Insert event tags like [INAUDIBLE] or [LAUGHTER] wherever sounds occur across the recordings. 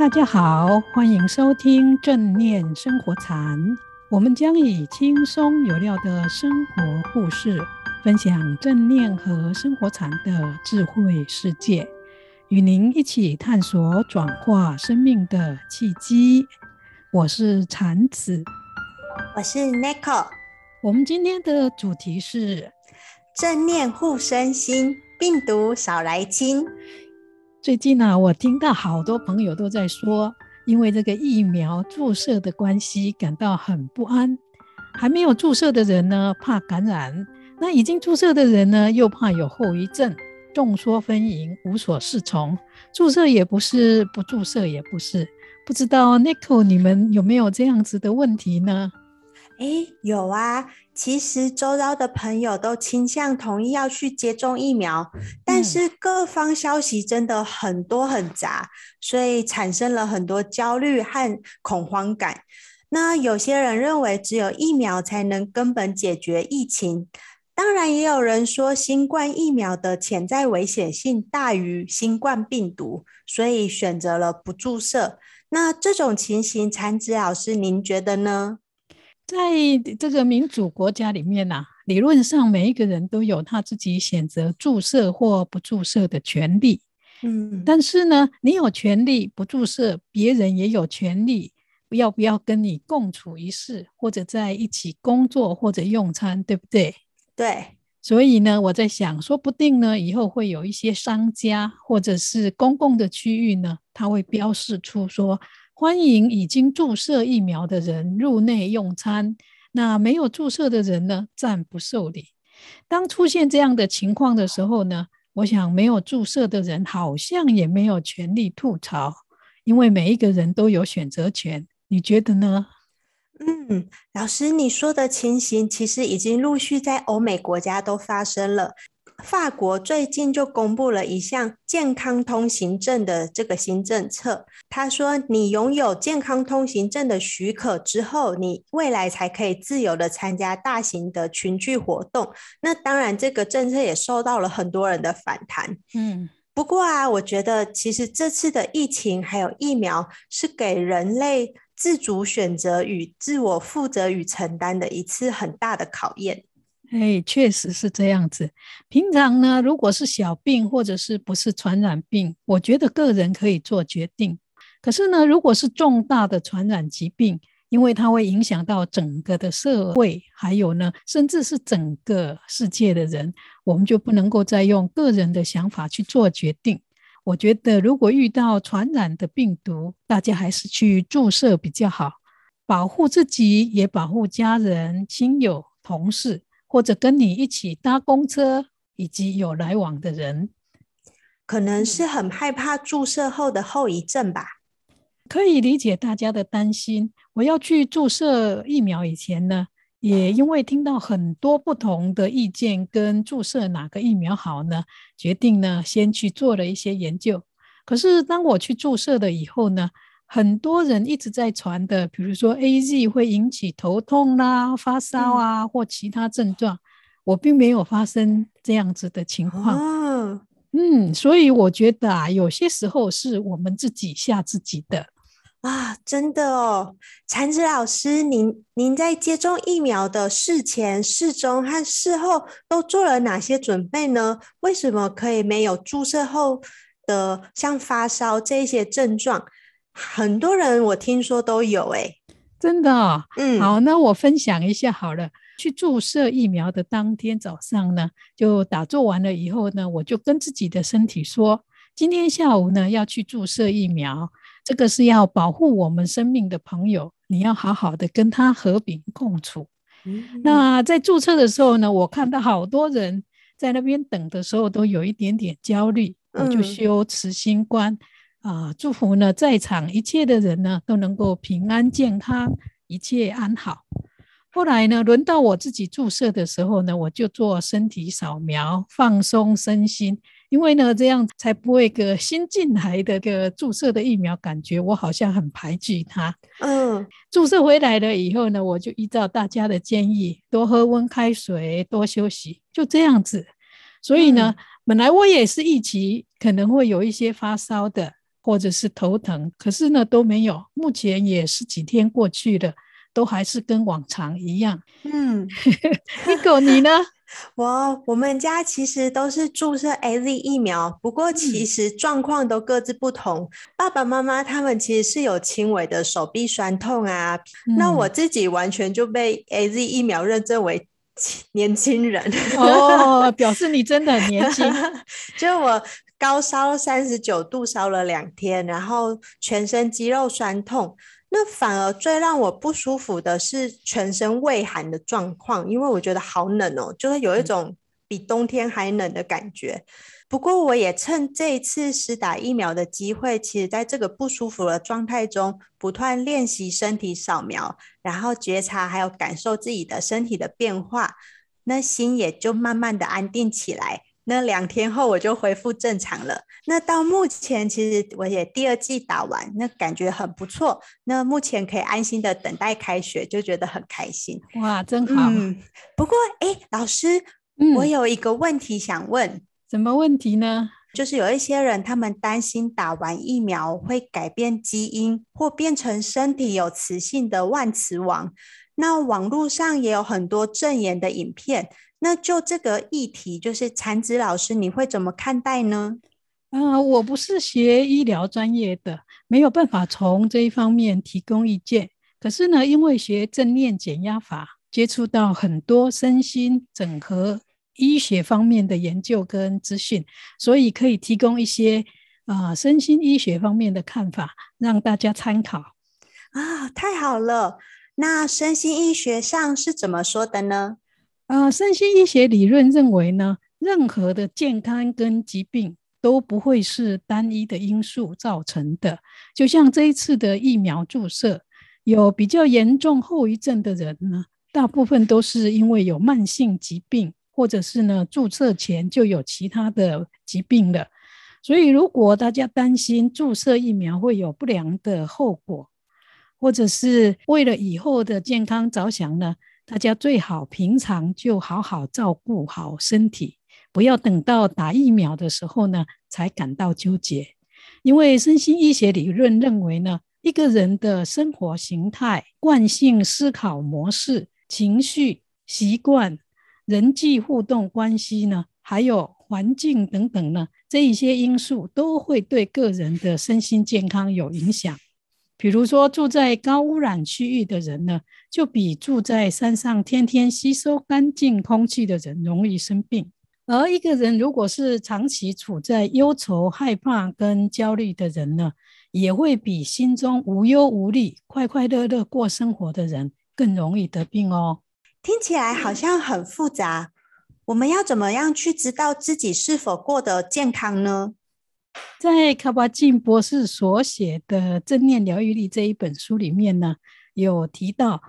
大家好，欢迎收听正念生活禅。我们将以轻松有料的生活故事，分享正念和生活禅的智慧世界，与您一起探索转化生命的契机。我是禅子，我是 Nico。我们今天的主题是正念护身心，病毒少来侵。最近呢、我听到好多朋友都在说，因为这个疫苗注射的关系，感到很不安。还没有注射的人呢，怕感染；那已经注射的人呢，又怕有后遗症。众说纷纭，无所适从。注射也不是，不注射也不是。不知道 Nico，你们有没有这样子的问题呢？诶，有啊，其实周遭的朋友都倾向同意要去接种疫苗，但是各方消息真的很多很杂，所以产生了很多焦虑和恐慌感。那有些人认为只有疫苗才能根本解决疫情，当然也有人说新冠疫苗的潜在危险性大于新冠病毒，所以选择了不注射。那这种情形，禅子老师，您觉得呢？在这个民主国家里面呢、啊，理论上每一个人都有他自己选择注射或不注射的权利。嗯，但是呢，你有权利不注射，别人也有权利要不要跟你共处一室，或者在一起工作或者用餐，对不对？对。所以呢，我在想，说不定呢，以后会有一些商家或者是公共的区域呢，他会标示出说。欢迎已经注射疫苗的人入内用餐。那没有注射的人呢，暂不受理。当出现这样的情况的时候呢，我想没有注射的人好像也没有权利吐槽，因为每一个人都有选择权。你觉得呢？嗯，老师，你说的情形其实已经陆续在欧美国家都发生了。法国最近就公布了一项健康通行证的这个新政策。他说，你拥有健康通行证的许可之后，你未来才可以自由的参加大型的群聚活动。那当然，这个政策也受到了很多人的反弹。嗯，不过啊，我觉得其实这次的疫情还有疫苗，是给人类自主选择与自我负责与承担的一次很大的考验。哎，确实是这样子。平常呢，如果是小病或者是不是传染病，我觉得个人可以做决定。可是呢，如果是重大的传染疾病，因为它会影响到整个的社会，还有呢，甚至是整个世界的人，我们就不能够再用个人的想法去做决定。我觉得，如果遇到传染的病毒，大家还是去注射比较好，保护自己，也保护家人、亲友、同事。或者跟你一起搭公车，以及有来往的人，可能是很害怕注射后的后遗症吧。可以理解大家的担心。我要去注射疫苗以前呢，也因为听到很多不同的意见，跟注射哪个疫苗好呢，决定呢先去做了一些研究。可是当我去注射了以后呢，很多人一直在传的，比如说 AZ 会引起头痛啦、发烧啊，或其他症状，我并没有发生这样子的情况。哦、嗯，所以我觉得啊，有些时候是我们自己吓自己的啊，真的哦。禅子老师，您您在接种疫苗的事前、事中和事后都做了哪些准备呢？为什么可以没有注射后的像发烧这些症状？很多人我听说都有哎、欸，真的、哦，嗯，好，那我分享一下好了。去注射疫苗的当天早上呢，就打做完了以后呢，我就跟自己的身体说，今天下午呢要去注射疫苗，这个是要保护我们生命的朋友，你要好好的跟他和平共处。那在注册的时候呢，我看到好多人在那边等的时候都有一点点焦虑，我就修慈心观。嗯啊，祝福呢，在场一切的人呢都能够平安健康，一切安好。后来呢，轮到我自己注射的时候呢，我就做身体扫描，放松身心，因为呢，这样才不会个新进来的个注射的疫苗，感觉我好像很排拒它。嗯，注射回来了以后呢，我就依照大家的建议，多喝温开水，多休息，就这样子。所以呢，嗯、本来我也是预期可能会有一些发烧的。或者是头疼，可是呢都没有。目前也是几天过去了，都还是跟往常一样。[LAUGHS] 嗯，Nico 你呢？[LAUGHS] 我我们家其实都是注射 AZ 疫苗，不过其实状况都各自不同。嗯、爸爸妈妈他们其实是有轻微的手臂酸痛啊，嗯、那我自己完全就被 AZ 疫苗认证为年轻人哦，表示你真的很年轻。[LAUGHS] 就我高烧三十九度，烧了两天，然后全身肌肉酸痛。那反而最让我不舒服的是全身畏寒的状况，因为我觉得好冷哦，就是有一种比冬天还冷的感觉。不过我也趁这一次施打疫苗的机会，其实在这个不舒服的状态中，不断练习身体扫描，然后觉察还有感受自己的身体的变化，那心也就慢慢的安定起来。那两天后我就恢复正常了。那到目前，其实我也第二季打完，那感觉很不错。那目前可以安心的等待开学，就觉得很开心。哇，真好。嗯，不过，哎，老师，嗯，我有一个问题想问。什么问题呢？就是有一些人，他们担心打完疫苗会改变基因，或变成身体有磁性的万磁王。那网络上也有很多证言的影片。那就这个议题，就是残子老师，你会怎么看待呢？啊、呃，我不是学医疗专业的，没有办法从这一方面提供意见。可是呢，因为学正念减压法，接触到很多身心整合医学方面的研究跟资讯，所以可以提供一些啊、呃、身心医学方面的看法，让大家参考。啊，太好了！那身心医学上是怎么说的呢？啊，身心医学理论认为呢，任何的健康跟疾病都不会是单一的因素造成的。就像这一次的疫苗注射，有比较严重后遗症的人呢，大部分都是因为有慢性疾病，或者是呢注射前就有其他的疾病了。所以，如果大家担心注射疫苗会有不良的后果，或者是为了以后的健康着想呢，大家最好平常就好好照顾好身体，不要等到打疫苗的时候呢才感到纠结。因为身心医学理论认为呢，一个人的生活形态、惯性思考模式、情绪、习惯、人际互动关系呢，还有环境等等呢，这一些因素都会对个人的身心健康有影响。比如说，住在高污染区域的人呢，就比住在山上天天吸收干净空气的人容易生病。而一个人如果是长期处在忧愁、害怕跟焦虑的人呢，也会比心中无忧无虑、快快乐乐过生活的人更容易得病哦。听起来好像很复杂，我们要怎么样去知道自己是否过得健康呢？在卡巴金博士所写的《正念疗愈力》这一本书里面呢，有提到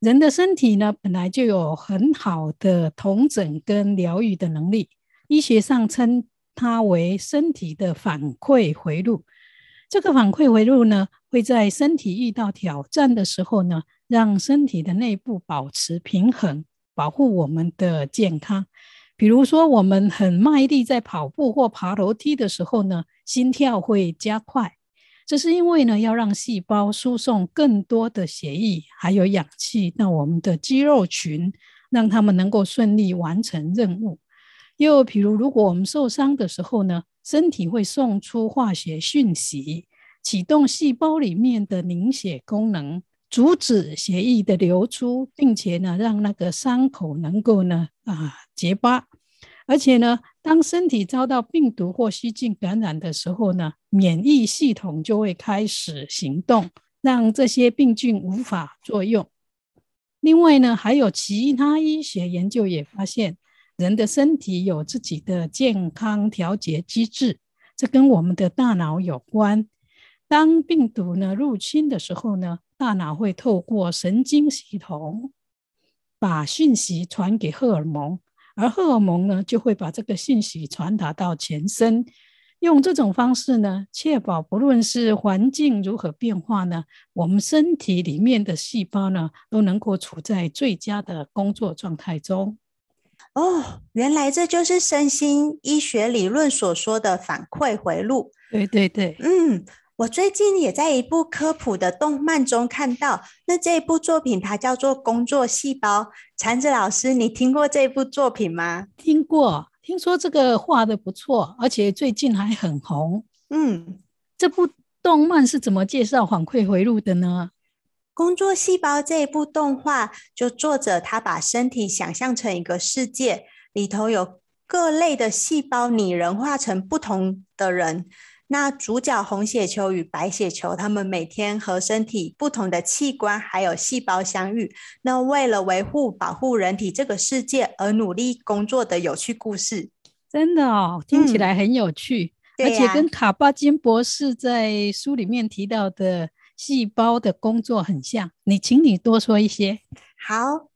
人的身体呢本来就有很好的同整跟疗愈的能力，医学上称它为身体的反馈回路。这个反馈回路呢，会在身体遇到挑战的时候呢，让身体的内部保持平衡，保护我们的健康。比如说，我们很卖力在跑步或爬楼梯的时候呢，心跳会加快。这是因为呢，要让细胞输送更多的血液还有氧气到我们的肌肉群，让他们能够顺利完成任务。又比如，如果我们受伤的时候呢，身体会送出化学讯息，启动细胞里面的凝血功能。阻止血液的流出，并且呢，让那个伤口能够呢啊结疤。而且呢，当身体遭到病毒或细菌感染的时候呢，免疫系统就会开始行动，让这些病菌无法作用。另外呢，还有其他医学研究也发现，人的身体有自己的健康调节机制，这跟我们的大脑有关。当病毒呢入侵的时候呢，大脑会透过神经系统把讯息传给荷尔蒙，而荷尔蒙呢就会把这个信息传达到全身。用这种方式呢，确保不论是环境如何变化呢，我们身体里面的细胞呢都能够处在最佳的工作状态中。哦，原来这就是身心医学理论所说的反馈回路。对对对，嗯。我最近也在一部科普的动漫中看到，那这一部作品它叫做《工作细胞》。禅子老师，你听过这部作品吗？听过，听说这个画的不错，而且最近还很红。嗯，这部动漫是怎么介绍反馈回路的呢？工作细胞这一部动画，就作者他把身体想象成一个世界，里头有各类的细胞拟人化成不同的人。那主角红血球与白血球，他们每天和身体不同的器官还有细胞相遇，那为了维护保护人体这个世界而努力工作的有趣故事。真的哦，听起来很有趣，嗯、而且跟卡巴金博士在书里面提到的细胞的工作很像。你，请你多说一些。好。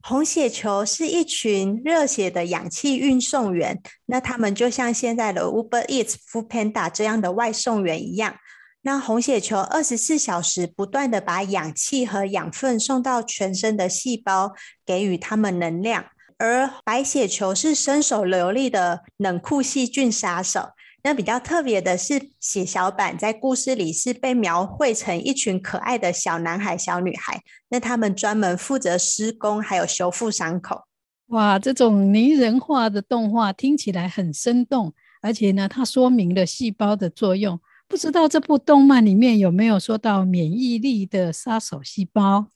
红血球是一群热血的氧气运送员，那他们就像现在的 Uber Eats、Foodpanda 这样的外送员一样。那红血球二十四小时不断地把氧气和养分送到全身的细胞，给予他们能量。而白血球是身手流利的冷酷细菌杀手。那比较特别的是，血小板在故事里是被描绘成一群可爱的小男孩、小女孩。那他们专门负责施工，还有修复伤口。哇，这种拟人化的动画听起来很生动，而且呢，它说明了细胞的作用。不知道这部动漫里面有没有说到免疫力的杀手细胞？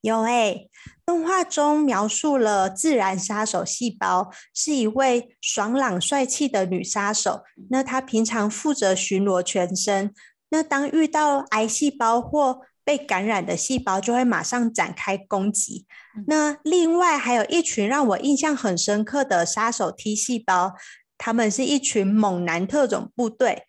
有诶、欸，动画中描述了自然杀手细胞是一位爽朗帅气的女杀手。那她平常负责巡逻全身。那当遇到癌细胞或被感染的细胞，就会马上展开攻击。那另外还有一群让我印象很深刻的杀手 T 细胞，他们是一群猛男特种部队。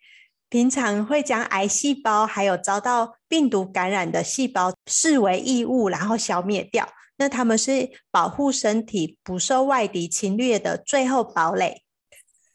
平常会将癌细胞还有遭到病毒感染的细胞视为异物，然后消灭掉。那他们是保护身体不受外敌侵略的最后堡垒。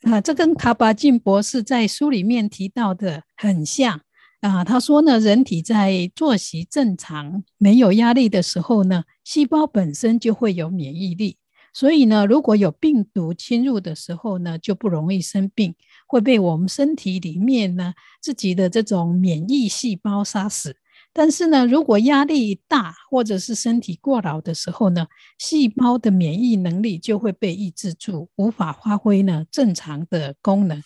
啊，这跟卡巴金博士在书里面提到的很像啊。他说呢，人体在作息正常、没有压力的时候呢，细胞本身就会有免疫力。所以呢，如果有病毒侵入的时候呢，就不容易生病，会被我们身体里面呢自己的这种免疫细胞杀死。但是呢，如果压力大或者是身体过劳的时候呢，细胞的免疫能力就会被抑制住，无法发挥呢正常的功能。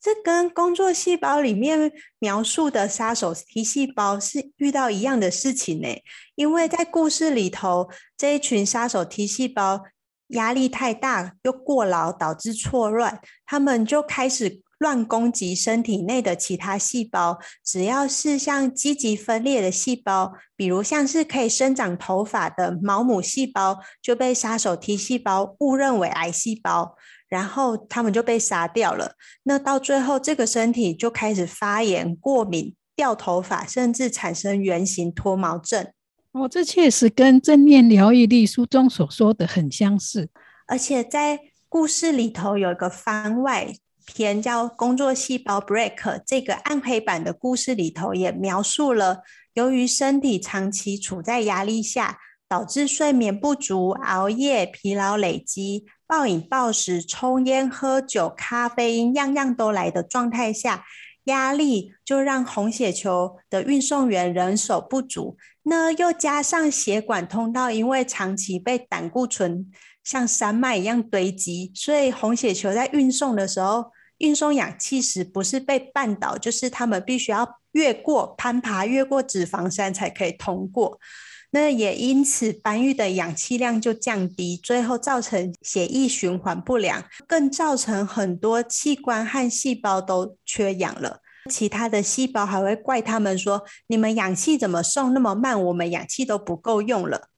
这跟工作细胞里面描述的杀手 T 细胞是遇到一样的事情呢，因为在故事里头，这一群杀手 T 细胞压力太大又过劳，导致错乱，他们就开始乱攻击身体内的其他细胞。只要是像积极分裂的细胞，比如像是可以生长头发的毛母细胞，就被杀手 T 细胞误认为癌细胞。然后他们就被杀掉了。那到最后，这个身体就开始发炎、过敏、掉头发，甚至产生圆形脱毛症。哦，这确实跟正念疗愈力书中所说的很相似。而且在故事里头有一个番外篇叫《工作细胞 Break》，这个暗黑版的故事里头也描述了，由于身体长期处在压力下，导致睡眠不足、熬夜、疲劳累积。暴饮暴食、抽烟喝酒、咖啡因，样样都来的状态下，压力就让红血球的运送员人手不足。那又加上血管通道因为长期被胆固醇像山脉一样堆积，所以红血球在运送的时候，运送氧气时不是被绊倒，就是他们必须要越过攀爬、越过脂肪山才可以通过。那也因此，搬运的氧气量就降低，最后造成血液循环不良，更造成很多器官和细胞都缺氧了。其他的细胞还会怪他们说：“你们氧气怎么送那么慢？我们氧气都不够用了。”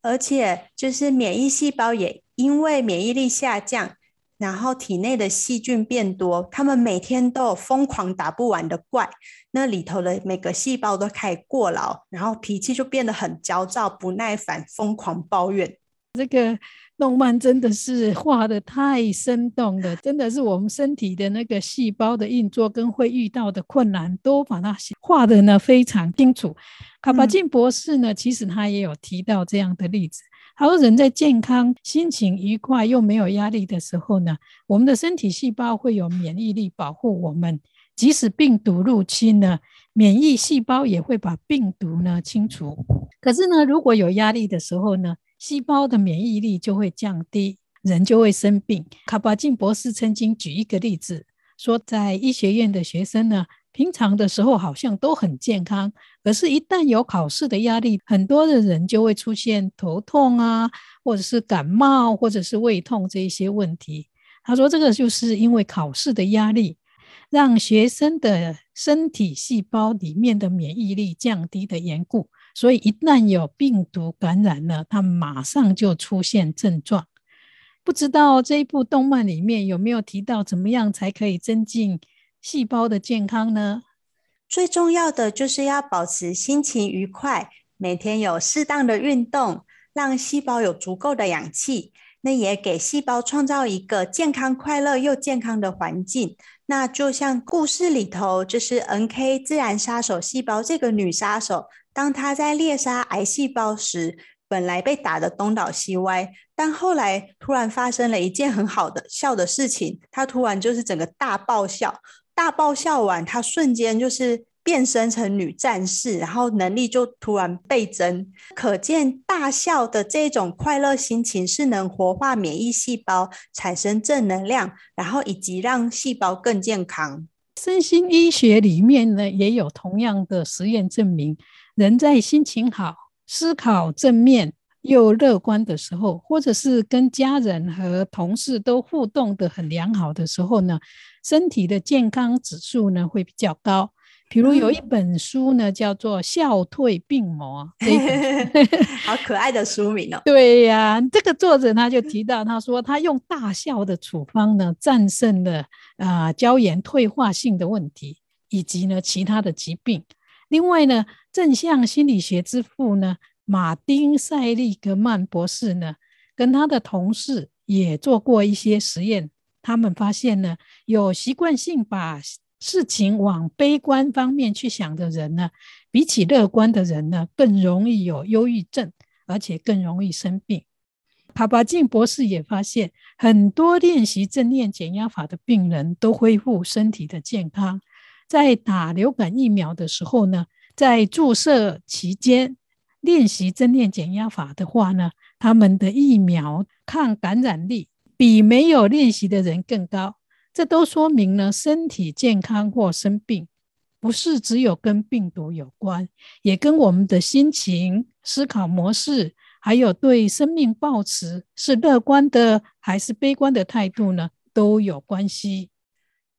而且，就是免疫细胞也因为免疫力下降。然后体内的细菌变多，他们每天都有疯狂打不完的怪，那里头的每个细胞都开始过劳，然后脾气就变得很焦躁、不耐烦、疯狂抱怨。这个动漫真的是画得太生动了，真的是我们身体的那个细胞的运作跟会遇到的困难都把它画得呢非常清楚。卡巴金博士呢，其实他也有提到这样的例子。好人在健康、心情愉快又没有压力的时候呢，我们的身体细胞会有免疫力保护我们，即使病毒入侵呢，免疫细胞也会把病毒呢清除。可是呢，如果有压力的时候呢，细胞的免疫力就会降低，人就会生病。卡巴金博士曾经举一个例子，说在医学院的学生呢，平常的时候好像都很健康，可是，一旦有考试的压力，很多的人就会出现头痛啊，或者是感冒，或者是胃痛这一些问题。他说，这个就是因为考试的压力，让学生的身体细胞里面的免疫力降低的缘故。所以一旦有病毒感染了，他马上就出现症状。不知道这一部动漫里面有没有提到怎么样才可以增进细胞的健康呢？最重要的就是要保持心情愉快，每天有适当的运动，让细胞有足够的氧气，那也给细胞创造一个健康、快乐又健康的环境。那就像故事里头，就是 NK 自然杀手细胞这个女杀手，当她在猎杀癌细胞时，本来被打得东倒西歪，但后来突然发生了一件很好的笑的事情，她突然就是整个大爆笑，大爆笑完，她瞬间就是。变身成女战士，然后能力就突然倍增，可见大笑的这种快乐心情是能活化免疫细胞，产生正能量，然后以及让细胞更健康。身心医学里面呢，也有同样的实验证明，人在心情好、思考正面又乐观的时候，或者是跟家人和同事都互动得很良好的时候呢，身体的健康指数呢会比较高。比如有一本书呢，叫做《笑退病魔》[LAUGHS] [LAUGHS] 好可爱的书名哦。对呀、啊，这个作者他就提到，他说他用大笑的处方呢，战胜了啊胶原退化性的问题，以及呢其他的疾病。另外呢，正向心理学之父呢，马丁塞利格曼博士呢，跟他的同事也做过一些实验，他们发现呢，有习惯性把事情往悲观方面去想的人呢，比起乐观的人呢，更容易有忧郁症，而且更容易生病。卡巴金博士也发现，很多练习正念减压法的病人都恢复身体的健康。在打流感疫苗的时候呢，在注射期间练习正念减压法的话呢，他们的疫苗抗感染力比没有练习的人更高。这都说明了身体健康或生病，不是只有跟病毒有关，也跟我们的心情、思考模式，还有对生命抱持是乐观的还是悲观的态度呢，都有关系。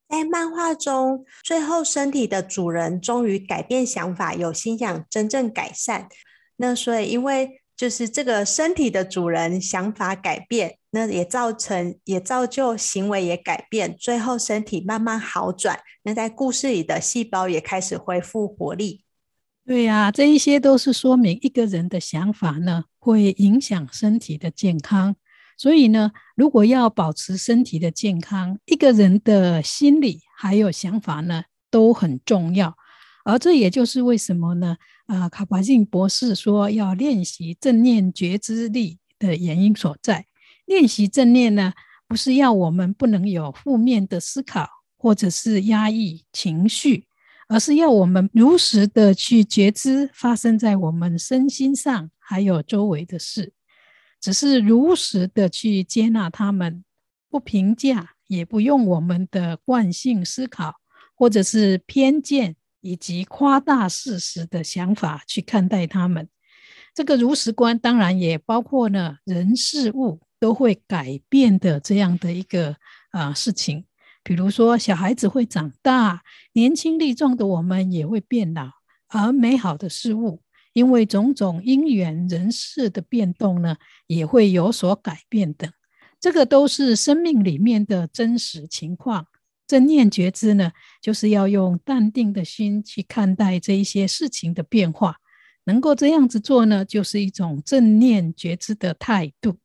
在漫画中，最后身体的主人终于改变想法，有心想真正改善。那所以，因为就是这个身体的主人想法改变。那也造成，也造就行为也改变，最后身体慢慢好转。那在故事里的细胞也开始恢复活力。对呀、这一些都是说明一个人的想法呢，会影响身体的健康。所以呢，如果要保持身体的健康，一个人的心理还有想法呢，都很重要。而这也就是为什么呢，啊，卡巴金博士说要练习正念觉知力的原因所在。练习正念呢，不是要我们不能有负面的思考，或者是压抑情绪，而是要我们如实的去觉知发生在我们身心上，还有周围的事，只是如实的去接纳他们，不评价，也不用我们的惯性思考，或者是偏见以及夸大事实的想法去看待他们。这个如实观当然也包括了人事物。都会改变的这样的一个啊、呃、事情，比如说小孩子会长大，年轻力壮的我们也会变老，而美好的事物，因为种种因缘人事的变动呢，也会有所改变的。这个都是生命里面的真实情况。正念觉知呢，就是要用淡定的心去看待这一些事情的变化。能够这样子做呢，就是一种正念觉知的态度。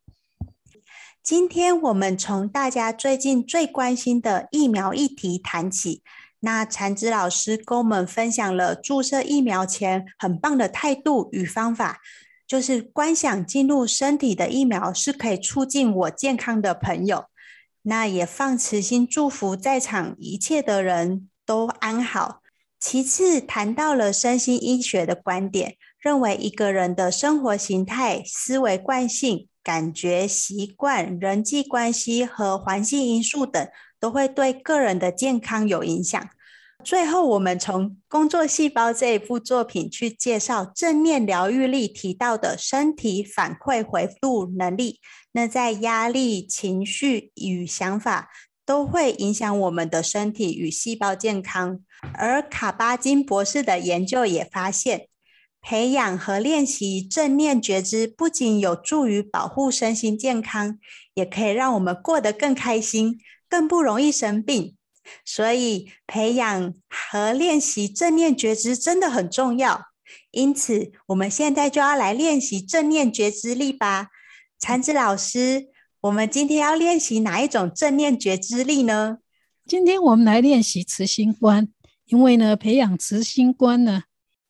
今天我们从大家最近最关心的疫苗议题谈起。那禅子老师跟我们分享了注射疫苗前很棒的态度与方法，就是观想进入身体的疫苗是可以促进我健康的朋友。那也放慈心祝福在场一切的人都安好。其次，谈到了身心医学的观点，认为一个人的生活形态、思维惯性、感觉习惯、人际关系和环境因素等，都会对个人的健康有影响。最后，我们从《工作细胞》这一部作品去介绍正面疗愈力提到的身体反馈回复能力。那在压力、情绪与想法都会影响我们的身体与细胞健康。而卡巴金博士的研究也发现，培养和练习正念觉知，不仅有助于保护身心健康，也可以让我们过得更开心，更不容易生病。所以，培养和练习正念觉知真的很重要。因此，我们现在就要来练习正念觉知力吧。禅子老师，我们今天要练习哪一种正念觉知力呢？今天我们来练习慈心观，因为呢，培养慈心观呢，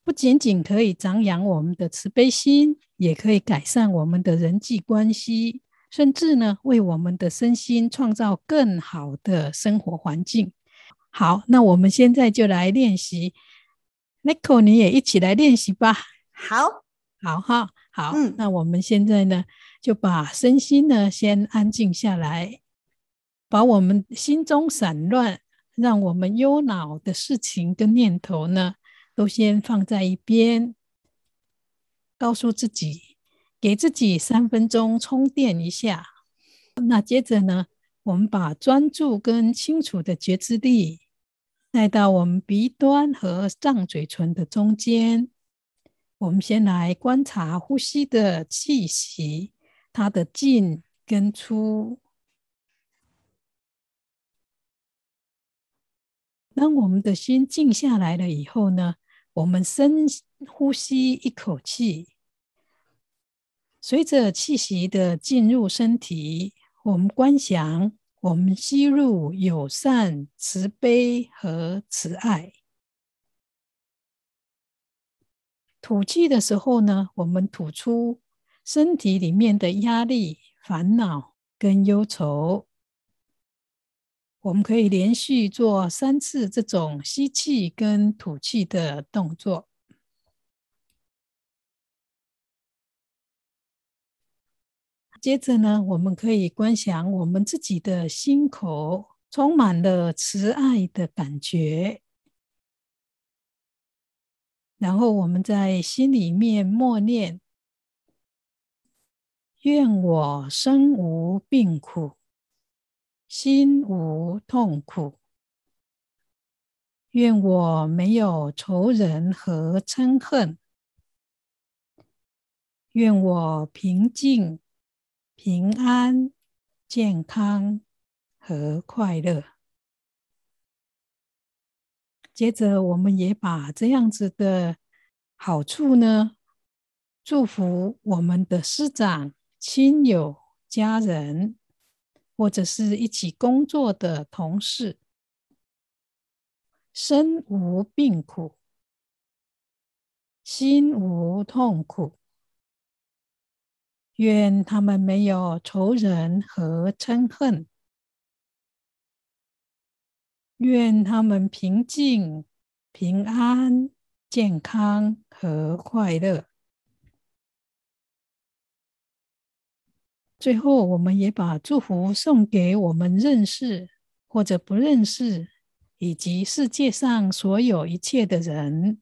不仅仅可以张扬我们的慈悲心，也可以改善我们的人际关系。甚至呢，为我们的身心创造更好的生活环境。好，那我们现在就来练习。Nico，你也一起来练习吧。好，好哈，好。嗯，那我们现在呢，就把身心呢先安静下来，把我们心中散乱、让我们忧恼的事情跟念头呢，都先放在一边，告诉自己。给自己三分钟充电一下。那接着呢，我们把专注跟清楚的觉知力带到我们鼻端和上嘴唇的中间。我们先来观察呼吸的气息，它的进跟出。当我们的心静下来了以后呢，我们深呼吸一口气。随着气息的进入身体，我们观想我们吸入友善、慈悲和慈爱。吐气的时候呢，我们吐出身体里面的压力、烦恼跟忧愁。我们可以连续做三次这种吸气跟吐气的动作。接着呢，我们可以观想我们自己的心口充满了慈爱的感觉，然后我们在心里面默念：愿我身无病苦，心无痛苦；愿我没有仇人和嗔恨；愿我平静。平安、健康和快乐。接着，我们也把这样子的好处呢，祝福我们的师长、亲友、家人，或者是一起工作的同事，身无病苦，心无痛苦。愿他们没有仇人和嗔恨，愿他们平静、平安、健康和快乐。最后，我们也把祝福送给我们认识或者不认识，以及世界上所有一切的人。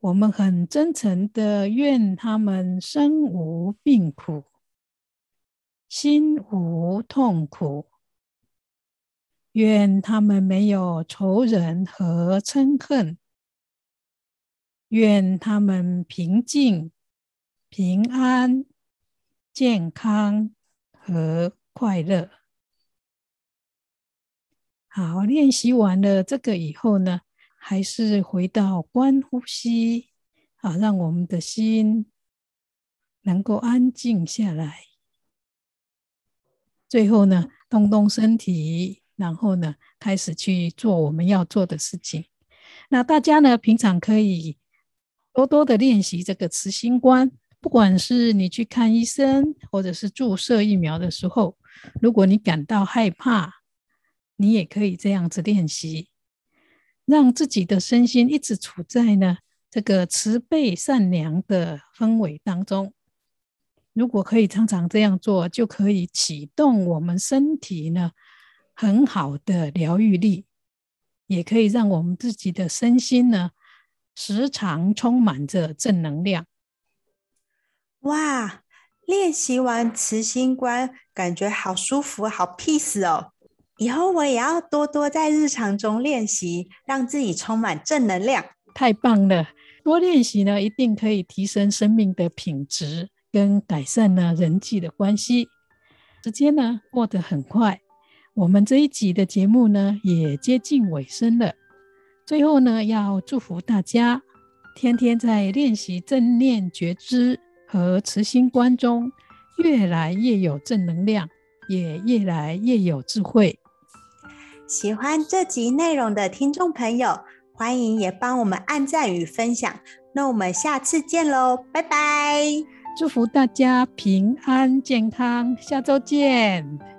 我们很真诚的愿他们身无病苦，心无痛苦，愿他们没有仇人和嗔恨，愿他们平静、平安、健康和快乐。好，练习完了这个以后呢，还是回到观呼吸，好，让我们的心能够安静下来。最后呢，动动身体，然后呢，开始去做我们要做的事情。那大家呢，平常可以多多的练习这个慈心观。不管是你去看医生，或者是注射疫苗的时候，如果你感到害怕，你也可以这样子练习，让自己的身心一直处在呢这个慈悲善良的氛围当中。如果可以常常这样做，就可以启动我们身体呢很好的疗愈力，也可以让我们自己的身心呢时常充满着正能量。哇，练习完慈心观，感觉好舒服，好 peace 哦！以后我也要多多在日常中练习，让自己充满正能量。太棒了，多练习呢，一定可以提升生命的品质。跟改善呢人际的关系，时间呢过得很快，我们这一集的节目呢也接近尾声了。最后呢，要祝福大家天天在练习正念觉知和慈心观中，越来越有正能量，也越来越有智慧。喜欢这集内容的听众朋友，欢迎也帮我们按赞与分享。那我们下次见喽，拜拜。祝福大家平安健康，下周见。